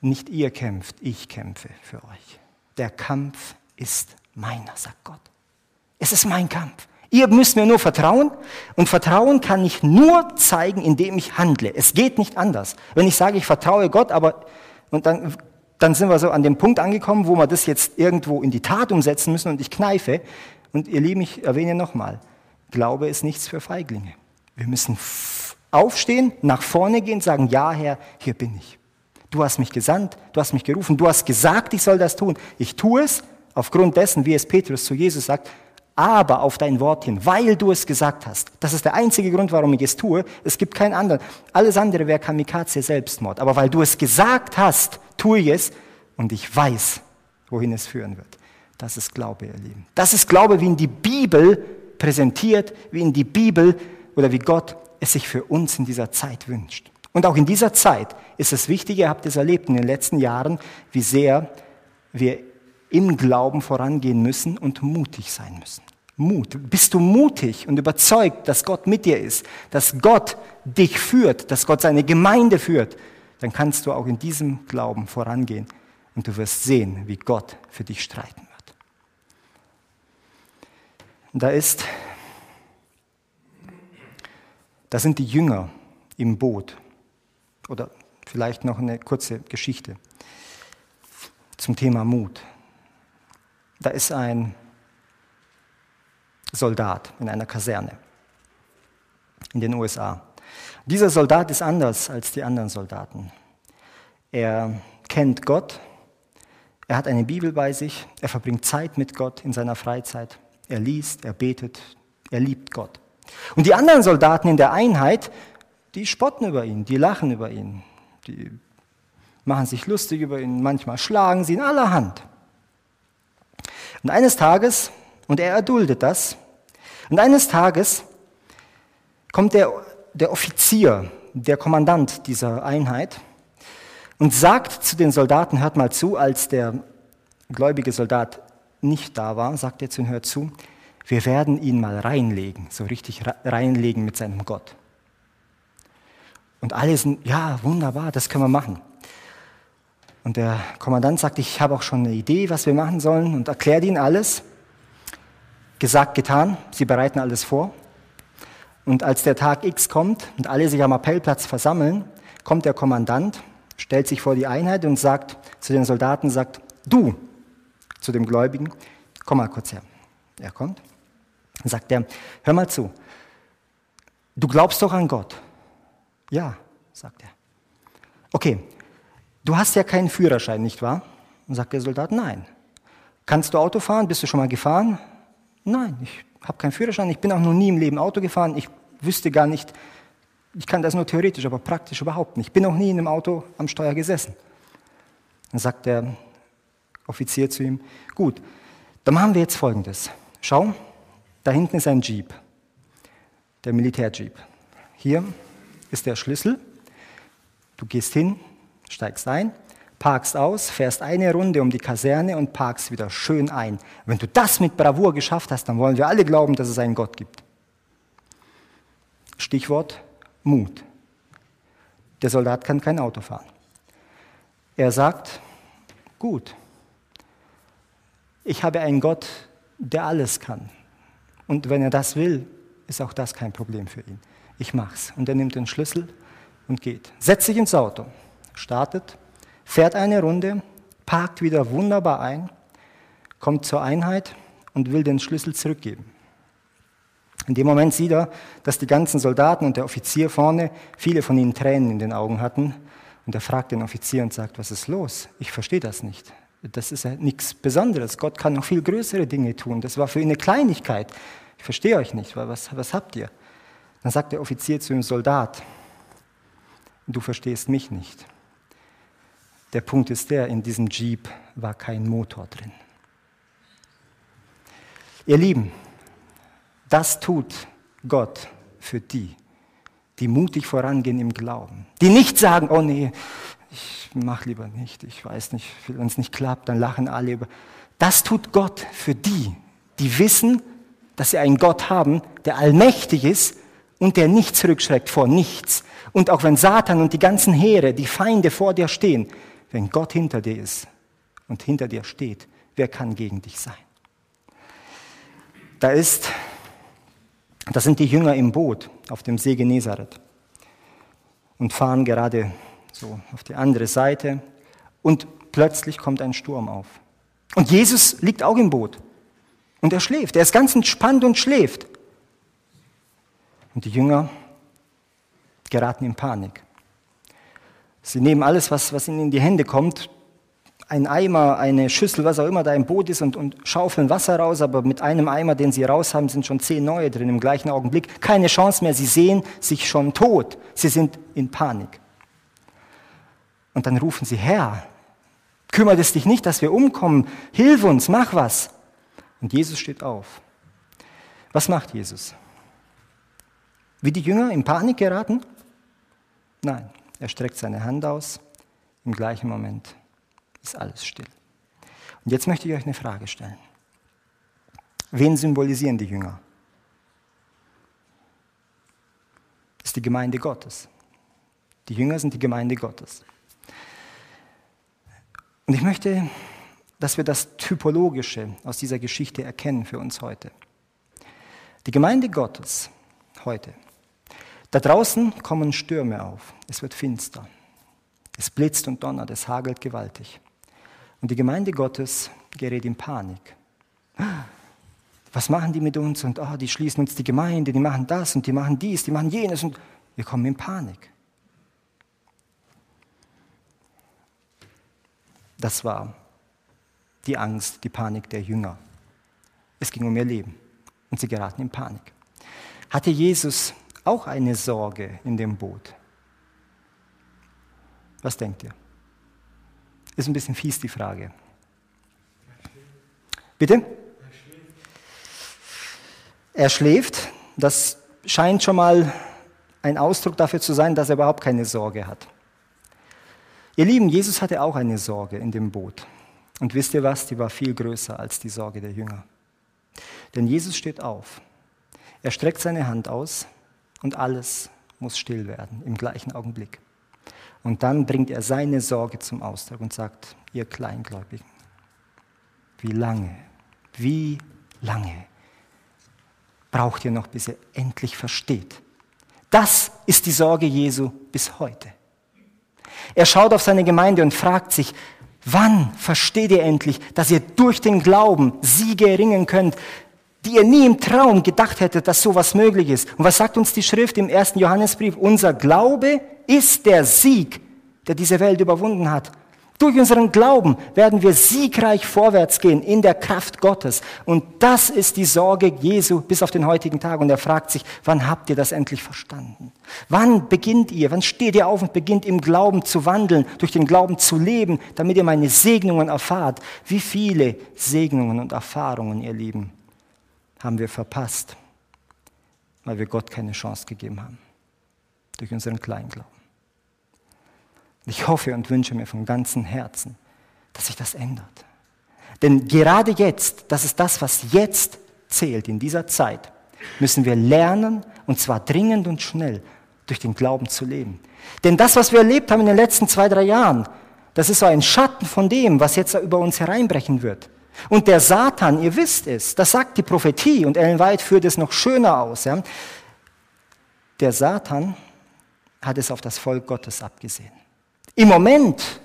nicht ihr kämpft, ich kämpfe für euch. Der Kampf ist meiner, sagt Gott. Es ist mein Kampf. Ihr müsst mir nur vertrauen und Vertrauen kann ich nur zeigen, indem ich handle. Es geht nicht anders. Wenn ich sage, ich vertraue Gott, aber und dann, dann sind wir so an dem Punkt angekommen, wo wir das jetzt irgendwo in die Tat umsetzen müssen und ich kneife. Und ihr Lieben, ich erwähne nochmal, Glaube ist nichts für Feiglinge. Wir müssen aufstehen, nach vorne gehen, sagen, ja Herr, hier bin ich. Du hast mich gesandt, du hast mich gerufen, du hast gesagt, ich soll das tun. Ich tue es aufgrund dessen, wie es Petrus zu Jesus sagt, aber auf dein Wort hin, weil du es gesagt hast. Das ist der einzige Grund, warum ich es tue. Es gibt keinen anderen. Alles andere wäre Kamikaze Selbstmord. Aber weil du es gesagt hast, tue ich es und ich weiß, wohin es führen wird. Das ist Glaube, ihr Lieben. Das ist Glaube, wie ihn die Bibel präsentiert, wie ihn die Bibel oder wie Gott es sich für uns in dieser Zeit wünscht. Und auch in dieser Zeit ist es wichtig, ihr habt es erlebt in den letzten Jahren, wie sehr wir im Glauben vorangehen müssen und mutig sein müssen. Mut. Bist du mutig und überzeugt, dass Gott mit dir ist, dass Gott dich führt, dass Gott seine Gemeinde führt, dann kannst du auch in diesem Glauben vorangehen und du wirst sehen, wie Gott für dich streiten wird. Und da ist, da sind die Jünger im Boot oder vielleicht noch eine kurze Geschichte zum Thema Mut. Da ist ein Soldat in einer Kaserne in den USA. Dieser Soldat ist anders als die anderen Soldaten. Er kennt Gott, er hat eine Bibel bei sich, er verbringt Zeit mit Gott in seiner Freizeit, er liest, er betet, er liebt Gott. Und die anderen Soldaten in der Einheit die spotten über ihn, die lachen über ihn, die machen sich lustig über ihn, manchmal schlagen sie ihn allerhand. Und eines Tages, und er erduldet das, und eines Tages kommt der, der Offizier, der Kommandant dieser Einheit, und sagt zu den Soldaten, hört mal zu, als der gläubige Soldat nicht da war, sagt er zu ihm, hört zu, wir werden ihn mal reinlegen, so richtig reinlegen mit seinem Gott. Und alle sind, ja, wunderbar, das können wir machen. Und der Kommandant sagt, ich habe auch schon eine Idee, was wir machen sollen und erklärt ihnen alles. Gesagt, getan, sie bereiten alles vor. Und als der Tag X kommt und alle sich am Appellplatz versammeln, kommt der Kommandant, stellt sich vor die Einheit und sagt zu den Soldaten, sagt, du, zu dem Gläubigen, komm mal kurz her. Er kommt, sagt er, hör mal zu, du glaubst doch an Gott. Ja, sagt er. Okay, du hast ja keinen Führerschein, nicht wahr? Und sagt der Soldat, nein. Kannst du Auto fahren? Bist du schon mal gefahren? Nein, ich habe keinen Führerschein. Ich bin auch noch nie im Leben Auto gefahren. Ich wüsste gar nicht, ich kann das nur theoretisch, aber praktisch überhaupt nicht. Ich bin noch nie in einem Auto am Steuer gesessen. Dann sagt der Offizier zu ihm, gut, dann machen wir jetzt Folgendes. Schau, da hinten ist ein Jeep, der Militärjeep. Hier ist der Schlüssel. Du gehst hin, steigst ein, parkst aus, fährst eine Runde um die Kaserne und parkst wieder schön ein. Wenn du das mit Bravour geschafft hast, dann wollen wir alle glauben, dass es einen Gott gibt. Stichwort Mut. Der Soldat kann kein Auto fahren. Er sagt, gut, ich habe einen Gott, der alles kann. Und wenn er das will, ist auch das kein Problem für ihn. Ich mach's. Und er nimmt den Schlüssel und geht. Setzt sich ins Auto, startet, fährt eine Runde, parkt wieder wunderbar ein, kommt zur Einheit und will den Schlüssel zurückgeben. In dem Moment sieht er, dass die ganzen Soldaten und der Offizier vorne, viele von ihnen Tränen in den Augen hatten. Und er fragt den Offizier und sagt, was ist los? Ich verstehe das nicht. Das ist ja nichts Besonderes. Gott kann noch viel größere Dinge tun. Das war für ihn eine Kleinigkeit. Ich verstehe euch nicht. Was, was habt ihr? Dann sagt der Offizier zu dem Soldat, du verstehst mich nicht. Der Punkt ist der, in diesem Jeep war kein Motor drin. Ihr Lieben, das tut Gott für die, die mutig vorangehen im Glauben. Die nicht sagen, oh nee, ich mach lieber nicht, ich weiß nicht, wenn es nicht klappt, dann lachen alle über. Das tut Gott für die, die wissen, dass sie einen Gott haben, der allmächtig ist und der nicht zurückschreckt vor nichts. Und auch wenn Satan und die ganzen Heere, die Feinde vor dir stehen, wenn Gott hinter dir ist und hinter dir steht, wer kann gegen dich sein? Da ist das sind die Jünger im Boot auf dem See Genezareth und fahren gerade so auf die andere Seite und plötzlich kommt ein Sturm auf. Und Jesus liegt auch im Boot und er schläft. Er ist ganz entspannt und schläft. Und die Jünger geraten in Panik. Sie nehmen alles, was, was ihnen in die Hände kommt, ein Eimer, eine Schüssel, was auch immer da im Boot ist und, und schaufeln Wasser raus, aber mit einem Eimer, den sie raus haben, sind schon zehn neue drin im gleichen Augenblick. Keine Chance mehr, sie sehen sich schon tot. Sie sind in Panik. Und dann rufen sie, Herr, kümmert es dich nicht, dass wir umkommen, hilf uns, mach was. Und Jesus steht auf. Was macht Jesus? Wie die Jünger in Panik geraten? Nein, er streckt seine Hand aus im gleichen Moment ist alles still. Und jetzt möchte ich euch eine Frage stellen. Wen symbolisieren die Jünger? Das ist die Gemeinde Gottes. Die Jünger sind die Gemeinde Gottes. Und ich möchte, dass wir das Typologische aus dieser Geschichte erkennen für uns heute. Die Gemeinde Gottes heute. Da draußen kommen Stürme auf. Es wird finster. Es blitzt und donnert. Es hagelt gewaltig. Und die Gemeinde Gottes gerät in Panik. Was machen die mit uns? Und oh, die schließen uns die Gemeinde, die machen das und die machen dies, die machen jenes und wir kommen in Panik. Das war die Angst, die Panik der Jünger. Es ging um ihr Leben und sie geraten in Panik. Hatte Jesus auch eine Sorge in dem Boot? Was denkt ihr? Ist ein bisschen fies die Frage. Bitte? Er schläft. Das scheint schon mal ein Ausdruck dafür zu sein, dass er überhaupt keine Sorge hat. Ihr Lieben, Jesus hatte auch eine Sorge in dem Boot. Und wisst ihr was? Die war viel größer als die Sorge der Jünger. Denn Jesus steht auf. Er streckt seine Hand aus und alles muss still werden im gleichen Augenblick. Und dann bringt er seine Sorge zum Ausdruck und sagt, ihr Kleingläubigen, wie lange, wie lange braucht ihr noch, bis ihr endlich versteht? Das ist die Sorge Jesu bis heute. Er schaut auf seine Gemeinde und fragt sich, wann versteht ihr endlich, dass ihr durch den Glauben Siege erringen könnt, die ihr nie im Traum gedacht hättet, dass sowas möglich ist. Und was sagt uns die Schrift im ersten Johannesbrief? Unser Glaube ist der Sieg, der diese Welt überwunden hat. Durch unseren Glauben werden wir siegreich vorwärts gehen in der Kraft Gottes. Und das ist die Sorge Jesu bis auf den heutigen Tag. Und er fragt sich, wann habt ihr das endlich verstanden? Wann beginnt ihr, wann steht ihr auf und beginnt im Glauben zu wandeln, durch den Glauben zu leben, damit ihr meine Segnungen erfahrt? Wie viele Segnungen und Erfahrungen, ihr Lieben, haben wir verpasst, weil wir Gott keine Chance gegeben haben, durch unseren Kleinglauben. Ich hoffe und wünsche mir von ganzem Herzen, dass sich das ändert. Denn gerade jetzt, das ist das, was jetzt zählt, in dieser Zeit, müssen wir lernen, und zwar dringend und schnell, durch den Glauben zu leben. Denn das, was wir erlebt haben in den letzten zwei, drei Jahren, das ist so ein Schatten von dem, was jetzt über uns hereinbrechen wird. Und der Satan, ihr wisst es, das sagt die Prophetie, und Ellen White führt es noch schöner aus. Ja? Der Satan hat es auf das Volk Gottes abgesehen. Im Moment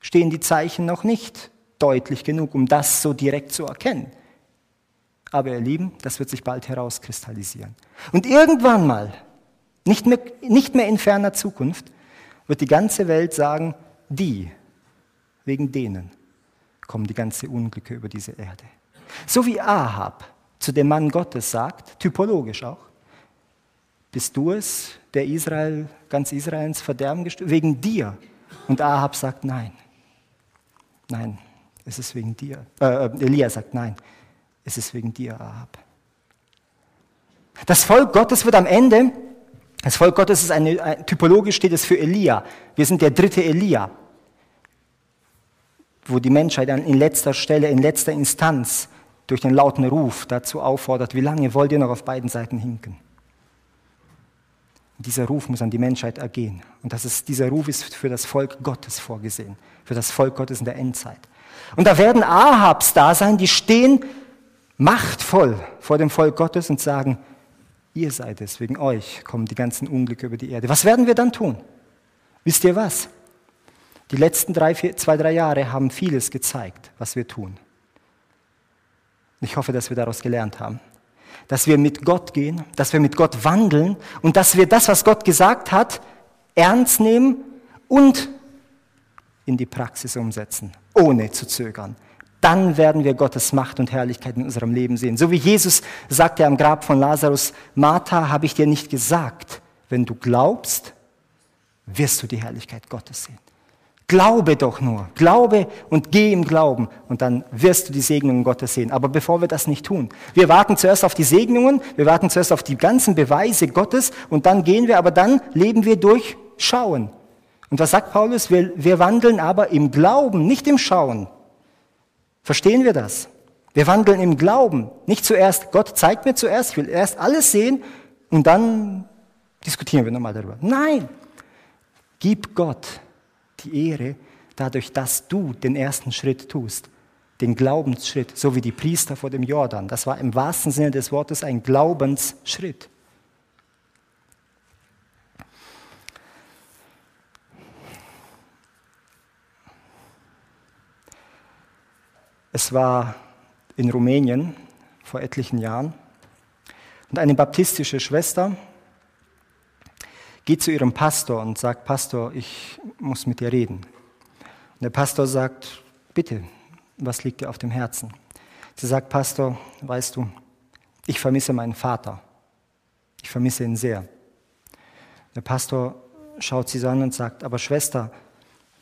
stehen die Zeichen noch nicht deutlich genug, um das so direkt zu erkennen. Aber ihr Lieben, das wird sich bald herauskristallisieren. Und irgendwann mal, nicht mehr, nicht mehr in ferner Zukunft, wird die ganze Welt sagen, die, wegen denen kommen die ganze Unglücke über diese Erde. So wie Ahab zu dem Mann Gottes sagt, typologisch auch, bist du es, der Israel, ganz Israel ins Verderben gestürzt, wegen dir. Und Ahab sagt nein. Nein, es ist wegen dir. Äh, Elia sagt nein, es ist wegen dir, Ahab. Das Volk Gottes wird am Ende, das Volk Gottes ist eine, typologisch steht es für Elia. Wir sind der dritte Elia, wo die Menschheit dann in letzter Stelle, in letzter Instanz durch den lauten Ruf dazu auffordert, wie lange wollt ihr noch auf beiden Seiten hinken? dieser Ruf muss an die Menschheit ergehen. Und das ist, dieser Ruf ist für das Volk Gottes vorgesehen, für das Volk Gottes in der Endzeit. Und da werden Ahabs da sein, die stehen machtvoll vor dem Volk Gottes und sagen, ihr seid es, wegen euch kommen die ganzen Unglücke über die Erde. Was werden wir dann tun? Wisst ihr was? Die letzten drei, vier, zwei, drei Jahre haben vieles gezeigt, was wir tun. Ich hoffe, dass wir daraus gelernt haben dass wir mit Gott gehen, dass wir mit Gott wandeln und dass wir das, was Gott gesagt hat, ernst nehmen und in die Praxis umsetzen, ohne zu zögern. Dann werden wir Gottes Macht und Herrlichkeit in unserem Leben sehen. So wie Jesus sagte am Grab von Lazarus, Martha, habe ich dir nicht gesagt, wenn du glaubst, wirst du die Herrlichkeit Gottes sehen. Glaube doch nur. Glaube und geh im Glauben und dann wirst du die Segnungen Gottes sehen. Aber bevor wir das nicht tun, wir warten zuerst auf die Segnungen, wir warten zuerst auf die ganzen Beweise Gottes und dann gehen wir, aber dann leben wir durch Schauen. Und was sagt Paulus? Wir, wir wandeln aber im Glauben, nicht im Schauen. Verstehen wir das? Wir wandeln im Glauben. Nicht zuerst, Gott zeigt mir zuerst, ich will erst alles sehen und dann diskutieren wir nochmal darüber. Nein, gib Gott die Ehre dadurch, dass du den ersten Schritt tust, den Glaubensschritt, so wie die Priester vor dem Jordan. Das war im wahrsten Sinne des Wortes ein Glaubensschritt. Es war in Rumänien vor etlichen Jahren und eine baptistische Schwester geht zu ihrem Pastor und sagt, Pastor, ich muss mit dir reden. Und der Pastor sagt, bitte, was liegt dir auf dem Herzen? Sie sagt, Pastor, weißt du, ich vermisse meinen Vater. Ich vermisse ihn sehr. Der Pastor schaut sie so an und sagt, aber Schwester,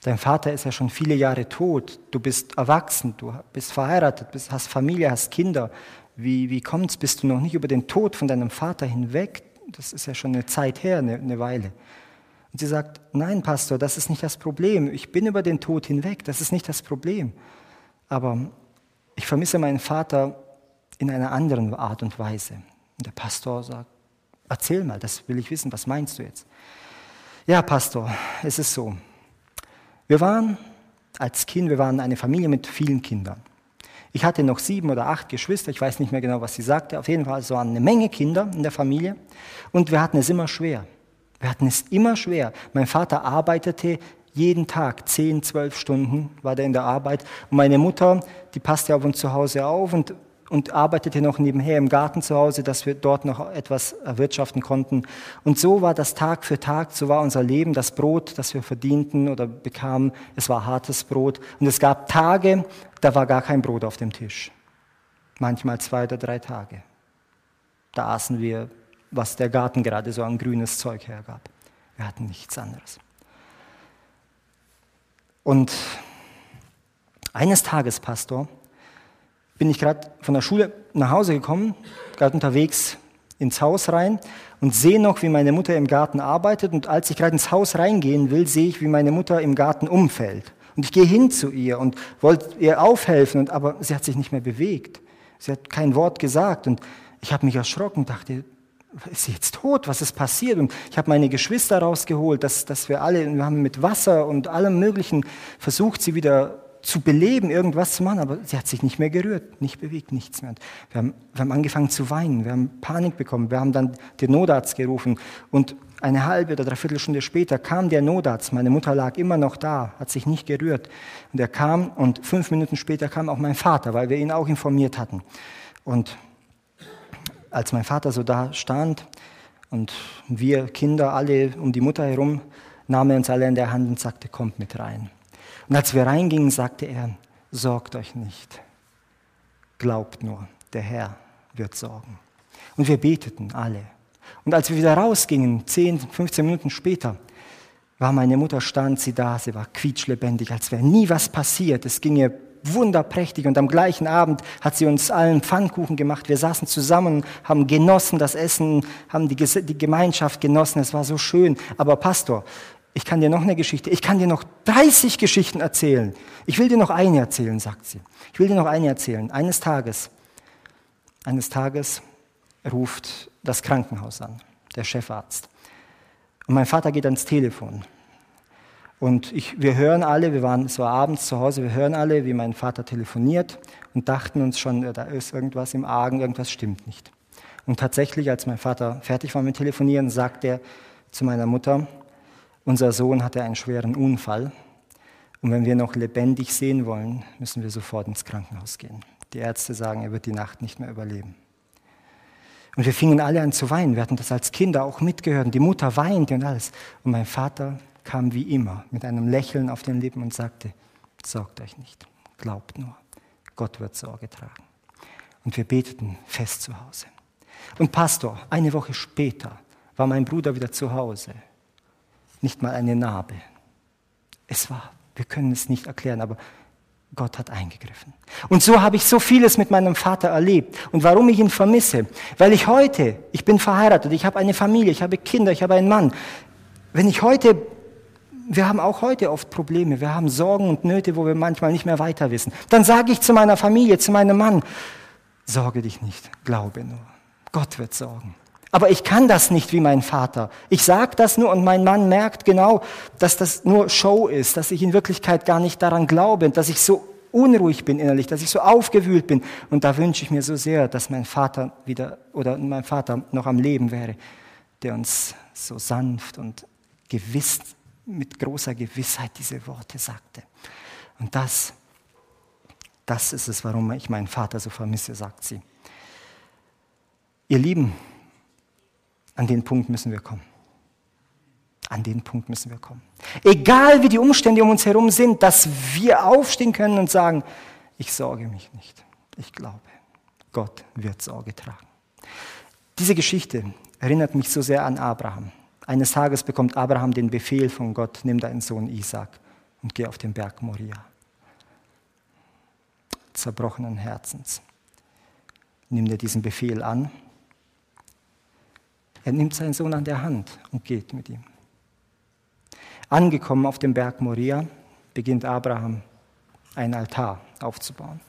dein Vater ist ja schon viele Jahre tot, du bist erwachsen, du bist verheiratet, hast Familie, hast Kinder. Wie, wie es, bist du noch nicht über den Tod von deinem Vater hinweg? Das ist ja schon eine Zeit her, eine, eine Weile. Und sie sagt, nein, Pastor, das ist nicht das Problem. Ich bin über den Tod hinweg, das ist nicht das Problem. Aber ich vermisse meinen Vater in einer anderen Art und Weise. Und der Pastor sagt, erzähl mal, das will ich wissen, was meinst du jetzt? Ja, Pastor, es ist so. Wir waren als Kind, wir waren eine Familie mit vielen Kindern. Ich hatte noch sieben oder acht Geschwister, ich weiß nicht mehr genau, was sie sagte. Auf jeden Fall, es waren eine Menge Kinder in der Familie und wir hatten es immer schwer. Wir hatten es immer schwer. Mein Vater arbeitete jeden Tag, zehn, zwölf Stunden war der in der Arbeit. Und meine Mutter, die passte auf uns zu Hause auf und und arbeitete noch nebenher im Garten zu Hause, dass wir dort noch etwas erwirtschaften konnten. Und so war das Tag für Tag, so war unser Leben, das Brot, das wir verdienten oder bekamen, es war hartes Brot. Und es gab Tage, da war gar kein Brot auf dem Tisch. Manchmal zwei oder drei Tage. Da aßen wir, was der Garten gerade so an grünes Zeug hergab. Wir hatten nichts anderes. Und eines Tages, Pastor, bin ich gerade von der Schule nach Hause gekommen, gerade unterwegs ins Haus rein und sehe noch, wie meine Mutter im Garten arbeitet. Und als ich gerade ins Haus reingehen will, sehe ich, wie meine Mutter im Garten umfällt. Und ich gehe hin zu ihr und wollte ihr aufhelfen, und, aber sie hat sich nicht mehr bewegt. Sie hat kein Wort gesagt. Und ich habe mich erschrocken und dachte, ist sie jetzt tot? Was ist passiert? Und ich habe meine Geschwister rausgeholt, dass, dass wir alle, wir haben mit Wasser und allem Möglichen versucht, sie wieder zu beleben, irgendwas zu machen, aber sie hat sich nicht mehr gerührt, nicht bewegt, nichts mehr. Wir haben, wir haben angefangen zu weinen, wir haben Panik bekommen, wir haben dann den Notarzt gerufen und eine halbe oder dreiviertel Stunde später kam der Notarzt. Meine Mutter lag immer noch da, hat sich nicht gerührt. Und er kam und fünf Minuten später kam auch mein Vater, weil wir ihn auch informiert hatten. Und als mein Vater so da stand und wir Kinder alle um die Mutter herum, nahm er uns alle in der Hand und sagte, kommt mit rein. Und als wir reingingen, sagte er, sorgt euch nicht, glaubt nur, der Herr wird sorgen. Und wir beteten alle. Und als wir wieder rausgingen, 10, 15 Minuten später, war meine Mutter, stand sie da, sie war quietschlebendig, als wäre nie was passiert. Es ging ihr wunderprächtig und am gleichen Abend hat sie uns allen Pfannkuchen gemacht. Wir saßen zusammen, haben genossen das Essen, haben die, die Gemeinschaft genossen. Es war so schön. Aber Pastor, ich kann dir noch eine Geschichte, ich kann dir noch 30 Geschichten erzählen. Ich will dir noch eine erzählen, sagt sie. Ich will dir noch eine erzählen. Eines Tages, eines Tages ruft das Krankenhaus an, der Chefarzt. Und mein Vater geht ans Telefon. Und ich, wir hören alle, wir waren, war abends zu Hause, wir hören alle, wie mein Vater telefoniert und dachten uns schon, da ist irgendwas im Argen, irgendwas stimmt nicht. Und tatsächlich, als mein Vater fertig war mit Telefonieren, sagt er zu meiner Mutter, unser Sohn hatte einen schweren Unfall und wenn wir noch lebendig sehen wollen, müssen wir sofort ins Krankenhaus gehen. Die Ärzte sagen, er wird die Nacht nicht mehr überleben. Und wir fingen alle an zu weinen. Wir hatten das als Kinder auch mitgehört. Und die Mutter weinte und alles. Und mein Vater kam wie immer mit einem Lächeln auf den Lippen und sagte, sorgt euch nicht, glaubt nur, Gott wird Sorge tragen. Und wir beteten fest zu Hause. Und Pastor, eine Woche später war mein Bruder wieder zu Hause. Nicht mal eine Narbe. Es war, wir können es nicht erklären, aber Gott hat eingegriffen. Und so habe ich so vieles mit meinem Vater erlebt. Und warum ich ihn vermisse? Weil ich heute, ich bin verheiratet, ich habe eine Familie, ich habe Kinder, ich habe einen Mann. Wenn ich heute wir haben auch heute oft Probleme, wir haben Sorgen und Nöte, wo wir manchmal nicht mehr weiter wissen. Dann sage ich zu meiner Familie, zu meinem Mann, sorge dich nicht, glaube nur. Gott wird sorgen. Aber ich kann das nicht wie mein Vater. Ich sage das nur und mein Mann merkt genau, dass das nur Show ist, dass ich in Wirklichkeit gar nicht daran glaube, dass ich so unruhig bin innerlich, dass ich so aufgewühlt bin. Und da wünsche ich mir so sehr, dass mein Vater wieder oder mein Vater noch am Leben wäre, der uns so sanft und gewiss mit großer Gewissheit diese Worte sagte. Und das, das ist es, warum ich meinen Vater so vermisse, sagt sie. Ihr Lieben, an den Punkt müssen wir kommen. An den Punkt müssen wir kommen. Egal wie die Umstände um uns herum sind, dass wir aufstehen können und sagen, ich sorge mich nicht. Ich glaube, Gott wird Sorge tragen. Diese Geschichte erinnert mich so sehr an Abraham. Eines Tages bekommt Abraham den Befehl von Gott, nimm deinen Sohn Isaac und geh auf den Berg Moria. Zerbrochenen Herzens. Nimmt er diesen Befehl an. Er nimmt seinen Sohn an der Hand und geht mit ihm. Angekommen auf dem Berg Moria, beginnt Abraham einen Altar aufzubauen.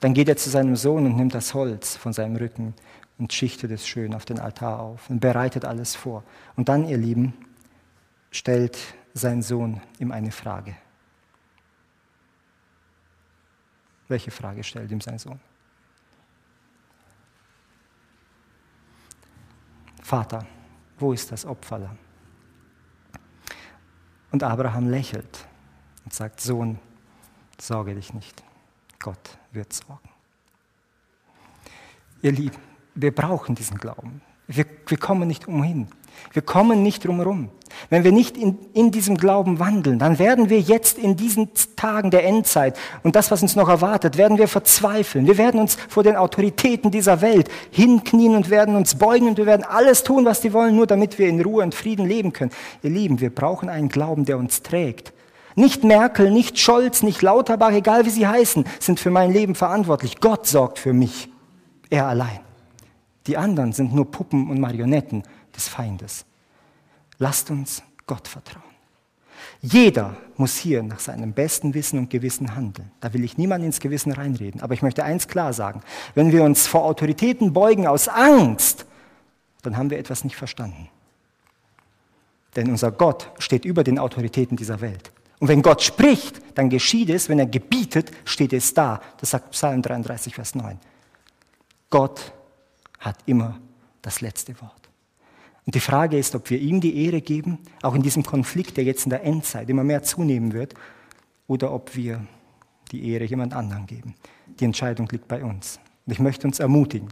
Dann geht er zu seinem Sohn und nimmt das Holz von seinem Rücken und schichtet es schön auf den Altar auf und bereitet alles vor. Und dann, ihr Lieben, stellt sein Sohn ihm eine Frage. Welche Frage stellt ihm sein Sohn? Vater, wo ist das Opferlamm? Und Abraham lächelt und sagt, Sohn, sorge dich nicht, Gott wird sorgen. ihr Lieben, wir brauchen diesen Glauben. Wir, wir kommen nicht umhin. Wir kommen nicht drumherum. Wenn wir nicht in, in diesem Glauben wandeln, dann werden wir jetzt in diesen Tagen der Endzeit und das, was uns noch erwartet, werden wir verzweifeln. Wir werden uns vor den Autoritäten dieser Welt hinknien und werden uns beugen und wir werden alles tun, was die wollen, nur damit wir in Ruhe und Frieden leben können. Ihr Lieben, wir brauchen einen Glauben, der uns trägt. Nicht Merkel, nicht Scholz, nicht Lauterbach, egal wie sie heißen, sind für mein Leben verantwortlich. Gott sorgt für mich. Er allein. Die anderen sind nur Puppen und Marionetten des Feindes. Lasst uns Gott vertrauen. Jeder muss hier nach seinem besten Wissen und Gewissen handeln. Da will ich niemand ins Gewissen reinreden. Aber ich möchte eins klar sagen. Wenn wir uns vor Autoritäten beugen aus Angst, dann haben wir etwas nicht verstanden. Denn unser Gott steht über den Autoritäten dieser Welt. Und wenn Gott spricht, dann geschieht es. Wenn er gebietet, steht es da. Das sagt Psalm 33, Vers 9. Gott hat immer das letzte Wort. Und die Frage ist, ob wir ihm die Ehre geben, auch in diesem Konflikt, der jetzt in der Endzeit immer mehr zunehmen wird, oder ob wir die Ehre jemand anderem geben. Die Entscheidung liegt bei uns. Und ich möchte uns ermutigen,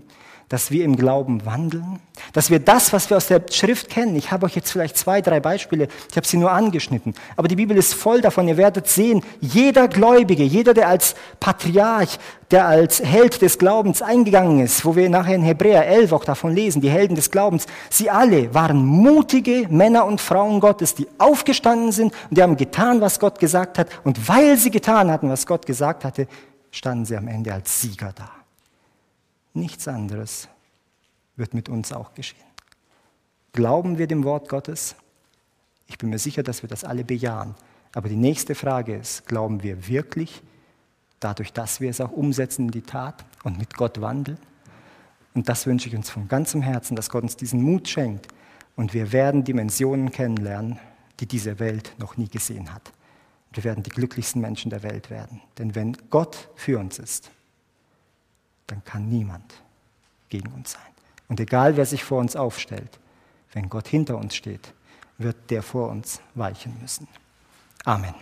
dass wir im Glauben wandeln, dass wir das, was wir aus der Schrift kennen, ich habe euch jetzt vielleicht zwei, drei Beispiele, ich habe sie nur angeschnitten, aber die Bibel ist voll davon, ihr werdet sehen, jeder Gläubige, jeder, der als Patriarch, der als Held des Glaubens eingegangen ist, wo wir nachher in Hebräer 11 auch davon lesen, die Helden des Glaubens, sie alle waren mutige Männer und Frauen Gottes, die aufgestanden sind und die haben getan, was Gott gesagt hat und weil sie getan hatten, was Gott gesagt hatte, standen sie am Ende als Sieger da. Nichts anderes wird mit uns auch geschehen. Glauben wir dem Wort Gottes? Ich bin mir sicher, dass wir das alle bejahen. Aber die nächste Frage ist, glauben wir wirklich, dadurch, dass wir es auch umsetzen in die Tat und mit Gott wandeln? Und das wünsche ich uns von ganzem Herzen, dass Gott uns diesen Mut schenkt. Und wir werden Dimensionen kennenlernen, die diese Welt noch nie gesehen hat. Wir werden die glücklichsten Menschen der Welt werden. Denn wenn Gott für uns ist, dann kann niemand gegen uns sein. Und egal wer sich vor uns aufstellt, wenn Gott hinter uns steht, wird der vor uns weichen müssen. Amen.